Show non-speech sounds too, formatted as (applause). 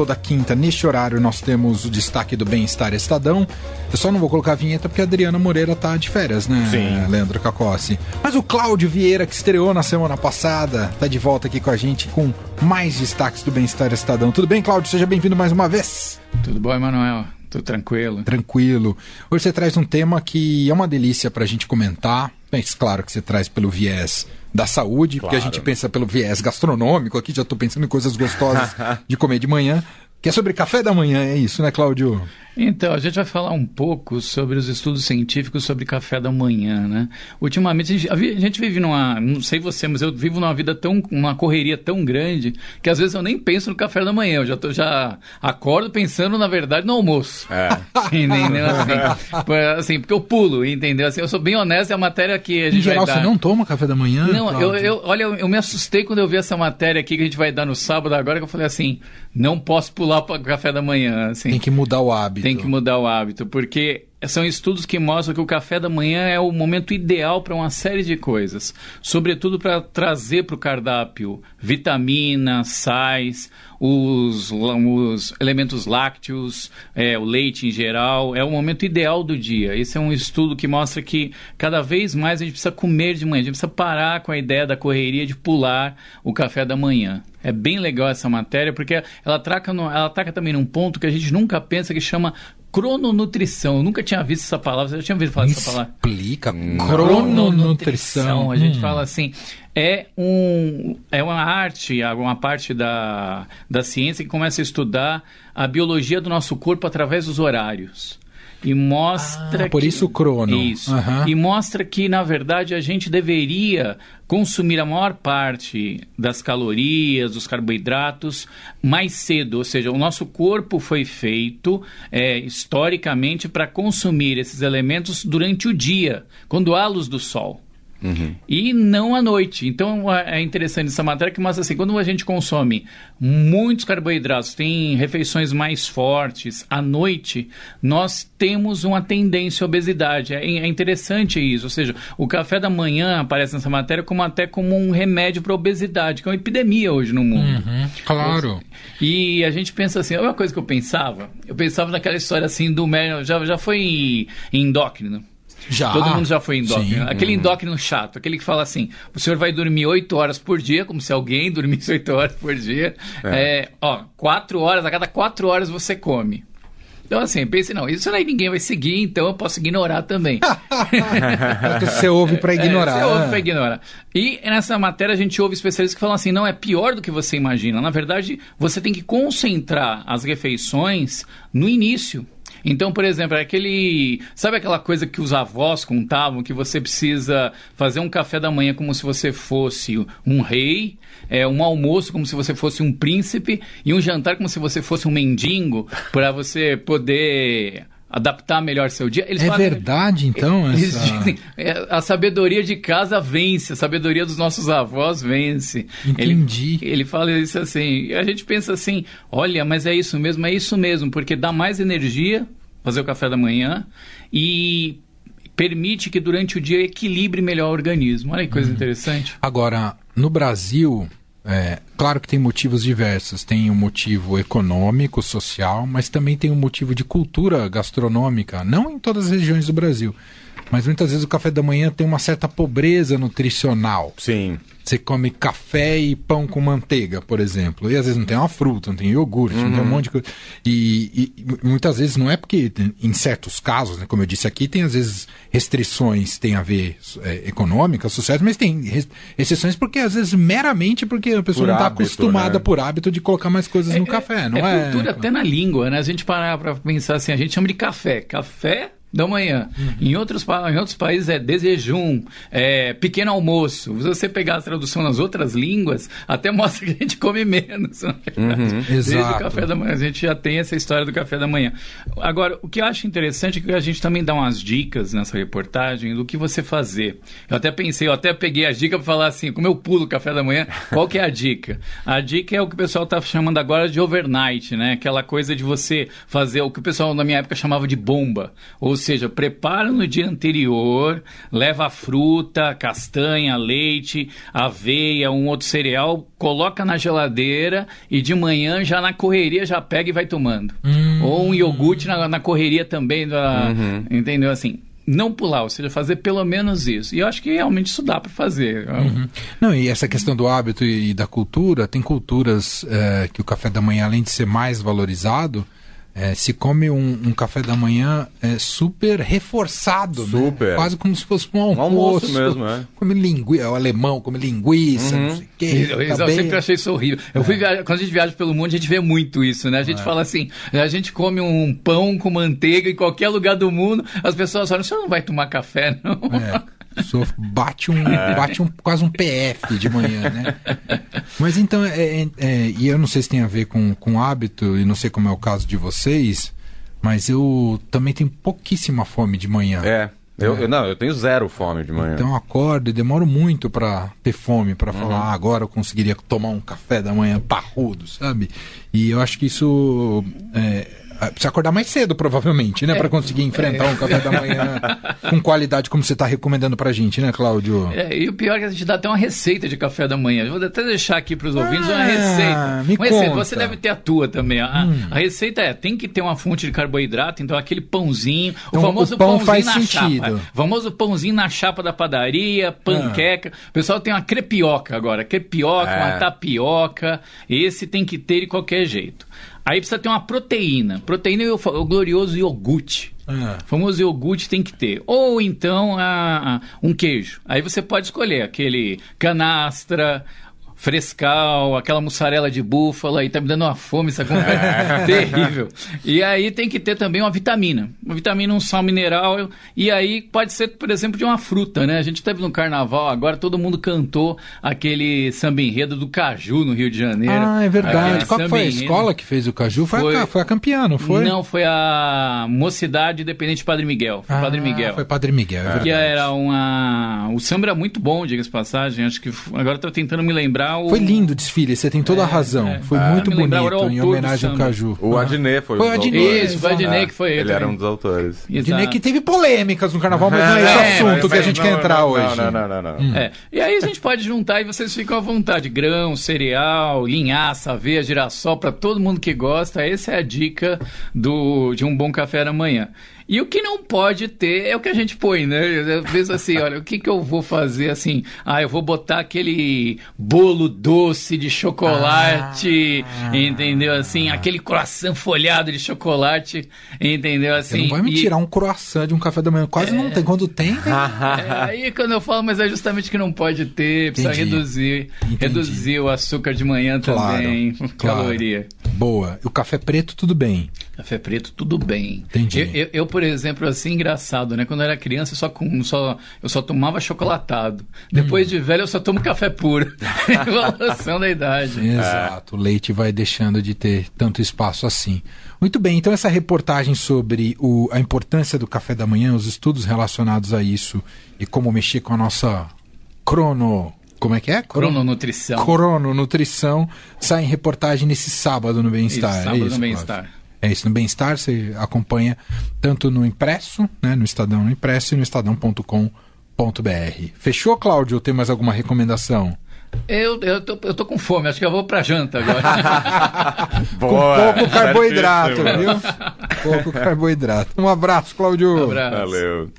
toda quinta, neste horário, nós temos o destaque do Bem-Estar Estadão. Eu só não vou colocar a vinheta porque a Adriana Moreira tá de férias, né, Sim. Leandro Cacossi? Mas o Cláudio Vieira, que estreou na semana passada, tá de volta aqui com a gente com mais destaques do Bem-Estar Estadão. Tudo bem, Cláudio? Seja bem-vindo mais uma vez. Tudo bom, Emanuel? Tudo tranquilo? Tranquilo. Hoje você traz um tema que é uma delícia pra gente comentar. Mas claro que você traz pelo viés da saúde, porque a gente pensa pelo viés gastronômico. Aqui já tô pensando em coisas gostosas (laughs) de comer de manhã. Que é sobre café da manhã, é isso, né, Cláudio? Então, a gente vai falar um pouco sobre os estudos científicos sobre café da manhã, né? Ultimamente, a gente, a gente vive numa, não sei você, mas eu vivo numa vida tão, uma correria tão grande, que às vezes eu nem penso no café da manhã, eu já, tô, já acordo pensando, na verdade, no almoço. É. (laughs) Entendeu? Assim, assim, porque eu pulo, entendeu? Assim, eu sou bem honesto, é a matéria que a Em gente geral, vai dar... você não toma café da manhã? Não, eu, eu, olha, eu, eu me assustei quando eu vi essa matéria aqui que a gente vai dar no sábado agora, que eu falei assim, não posso pular para o café da manhã, assim. Tem que mudar o hábito. Tem que mudar o hábito, porque são estudos que mostram que o café da manhã é o momento ideal para uma série de coisas, sobretudo para trazer para o cardápio vitaminas, sais, os, os elementos lácteos, é, o leite em geral, é o momento ideal do dia. Esse é um estudo que mostra que cada vez mais a gente precisa comer de manhã, a gente precisa parar com a ideia da correria de pular o café da manhã. É bem legal essa matéria, porque ela ataca, ela ataca também num ponto que a gente nunca pensa que chama crononutrição. Eu nunca tinha visto essa palavra. Você já tinha ouvido falar Me dessa palavra? Explica. Crononutrição. A gente Hum. fala assim, é, um, é uma arte, uma parte da, da ciência que começa a estudar a biologia do nosso corpo através dos horários. E mostra Ah, por que- isso o crono. Isso. Aham. E mostra que, na verdade, a gente deveria consumir a maior parte das calorias, dos carboidratos, mais cedo. Ou seja, o nosso corpo foi feito é, historicamente para consumir esses elementos durante o dia, quando há luz do sol. E não à noite. Então é interessante essa matéria que mostra assim: quando a gente consome muitos carboidratos, tem refeições mais fortes à noite, nós temos uma tendência à obesidade. É, é interessante isso. Ou seja, o café da manhã aparece nessa matéria como até como um remédio para a obesidade, que é uma epidemia hoje no mundo. Uhum, claro. E a gente pensa assim, uma coisa que eu pensava, eu pensava naquela história assim do médico, já, já foi endócrino. Já. Todo mundo já foi endócrino. Sim. Aquele endócrino chato, aquele que fala assim: o senhor vai dormir 8 horas por dia, como se alguém (laughs) dormisse 8 horas por dia. É. ó, 4 horas, a cada 4 horas você come. Então, assim, pense, não, isso aí ninguém vai seguir, então eu posso ignorar também. (laughs) É que você ouve pra ignorar. É, você ouve pra ignorar. E nessa matéria a gente ouve especialistas que falam assim: não, é pior do que você imagina. Na verdade, você tem que concentrar as refeições no início. Então, por exemplo, é aquele. Sabe aquela coisa que os avós contavam que você precisa fazer um café da manhã como se você fosse um rei, é, um almoço como se você fosse um príncipe e um jantar como se você fosse um mendigo, para você poder adaptar melhor seu dia. Eles É falam- verdade, então? (laughs) eles essa- dizem, é, a sabedoria de casa vence, a sabedoria dos nossos avós vence. Entendi. Ele, ele fala isso assim, e a gente pensa assim, olha, mas é isso mesmo, é isso mesmo, porque dá mais energia fazer o café da manhã e permite que durante o dia equilibre melhor o organismo. Olha que coisa interessante. Agora, no Brasil, é, claro que tem motivos diversos. Tem um motivo econômico, social, mas também tem um motivo de cultura gastronômica, não em todas as regiões do Brasil. Mas muitas vezes o café da manhã tem uma certa pobreza nutricional. Sim. Você come café e pão com manteiga, por exemplo. E às vezes não tem uma fruta, não tem iogurte, não tem um monte de coisa. E, e muitas vezes não é porque, em certos casos, né, como eu disse aqui, tem às vezes restrições tem a ver é, econômicas, sociais, mas tem restrições porque às vezes meramente porque a pessoa Por não está acostumada né? por hábito de colocar mais coisas no café, não é? É cultura até na língua, né? A gente parar para pensar assim, a gente chama de café. Café da manhã. Uhum. Em, outros, em outros países é desjejum, é pequeno almoço. Se você pegar a tradução nas outras línguas, até (laughs) mostra que a gente come menos. verdade. Desde Exato. o café da manhã. A gente já tem essa história do café da manhã. Agora, o que eu acho interessante é que a gente também dá umas dicas nessa reportagem do que você fazer. Eu até pensei, eu até peguei as dicas para falar assim, como eu pulo o café da manhã, (laughs) qual que é a dica? A dica é o que o pessoal está chamando agora de overnight, né? Aquela coisa de você fazer o que o pessoal na minha época chamava de bomba. Ou seja, prepara no dia anterior, leva a fruta, castanha, leite, aveia, um outro cereal, coloca na geladeira e de manhã já na correria já pega e vai tomando. Hum. Ou um iogurte na, na correria também, da, uhum. entendeu? Assim, não pular, ou seja, fazer pelo menos isso. E eu acho que realmente isso dá para fazer. Uhum. Não, e essa questão do hábito e, da cultura, tem culturas é, que o café da manhã, além de ser mais valorizado, é, se come um, um, café da manhã é, super reforçado, né? super. Né? quase como se fosse um almoço, um almoço mesmo, é. Come linguiça, é o alemão come linguiça, uhum. não sei o quê. Eu, eu, tá eu sempre achei isso horrível. Eu fui é. quando a gente viaja pelo mundo, a gente vê muito isso, né? A gente é. fala assim, a gente come um pão com manteiga em qualquer lugar do mundo, as pessoas falam, você não vai tomar café, não? É. (laughs) Sou, bate um, é. bate um, quase um PF de manhã, né? Mas então, é, é, é, e eu não sei se tem a ver com, com hábito, e não sei como é o caso de vocês, mas eu também tenho pouquíssima fome de manhã. É. Eu, é. eu, não, eu tenho zero fome de manhã. Então acordo e demoro muito para ter fome, para uhum. falar, ah, agora eu conseguiria tomar um café da manhã parrudo, sabe? E eu acho que isso é, precisa acordar mais cedo, provavelmente, né? É, para conseguir enfrentar é. um café da manhã (laughs) com qualidade, como você está recomendando para a gente, né, Cláudio? É, e o pior é que a gente dá até uma receita de café da manhã. Vou até deixar aqui para os ouvintes ah, uma receita. Me uma receita. Você deve ter a tua também. A, hum. a, receita é: tem que ter uma fonte de carboidrato, então aquele pãozinho, então, o famoso o pão pãozinho faz na sentido. chapa. O famoso pãozinho na chapa da padaria, panqueca. Ah. O pessoal tem uma crepioca agora. Crepioca, uma é. tapioca. Esse tem que ter de qualquer jeito. Aí precisa ter uma proteína. Proteína é o, glorioso iogurte. Ah. O famoso iogurte tem que ter. Ou então a, a, um queijo. Aí você pode escolher aquele canastra, frescal, aquela mussarela de búfala, e tá me dando uma fome essa conversa. (laughs) Terrível. E aí tem que ter também uma vitamina. Uma vitamina, um sal mineral, e aí pode ser, por exemplo, de uma fruta, né? A gente teve no carnaval agora, todo mundo cantou aquele samba enredo do caju no Rio de Janeiro. Ah, é verdade. Qual foi a escola que fez o caju? Foi, foi, a, foi a campeã, não foi? Não, foi a Mocidade Independente Padre Miguel. Foi ah, Padre Miguel. Foi Padre Miguel, é Que era uma... O samba era muito bom, diga-se passagem. Acho que... Agora estou tentando me lembrar o... Foi lindo o desfile, você tem toda a é, razão. É. Foi ah, muito bonito, em homenagem ao Caju. O Adnet foi, foi o Adnet. Isso, foi o Adnet que foi ele. Ele era um dos autores. Adnet que teve polêmicas no carnaval, mas não é esse é, assunto mas, que a gente não, quer entrar não, hoje. Não, não, não. não, hum. é. E aí a gente pode juntar e vocês ficam à vontade. Grão, cereal, linhaça, aveia, girassol, para todo mundo que gosta. Essa é a dica do, de um bom café da manhã. E o que não pode ter é o que a gente põe, né? Eu penso assim, olha, o que, que eu vou fazer assim? Ah, eu vou botar aquele bolo doce de chocolate, ah, entendeu? Assim, aquele croissant folhado de chocolate, entendeu? Assim. Você não vai me tirar um croissant de um café da manhã. Quase é... não tem. Quando tem, tem. É, aí quando eu falo, mas é justamente que não pode ter, precisa Entendi. reduzir. Entendi. Reduzir o açúcar de manhã claro, também, (laughs) claro. caloria. Boa. O café preto, tudo bem. Café preto, tudo bem. Entendi. Eu, eu, eu, por exemplo, assim, engraçado, né? Quando eu era criança, eu só, com, só, eu só tomava chocolatado. Depois hum. de velho, eu só tomo café puro. (laughs) Evolução da idade. (laughs) Exato. É. O leite vai deixando de ter tanto espaço assim. Muito bem, então essa reportagem sobre o, a importância do café da manhã, os estudos relacionados a isso e como mexer com a nossa crono como é que é? Crononutrição. Crononutrição. Sai em reportagem nesse sábado no Bem-Estar. É sábado é isso, no Bem-Estar. É isso, no Bem-Estar você acompanha tanto no impresso, né, no Estadão no impresso e no estadão.com.br. Fechou, Cláudio? Tem mais alguma recomendação? Eu, eu, tô, eu tô com fome, acho que eu vou pra janta agora. (laughs) Boa, com pouco carboidrato, viu? pouco carboidrato. Um abraço, Cláudio. Um abraço. Valeu.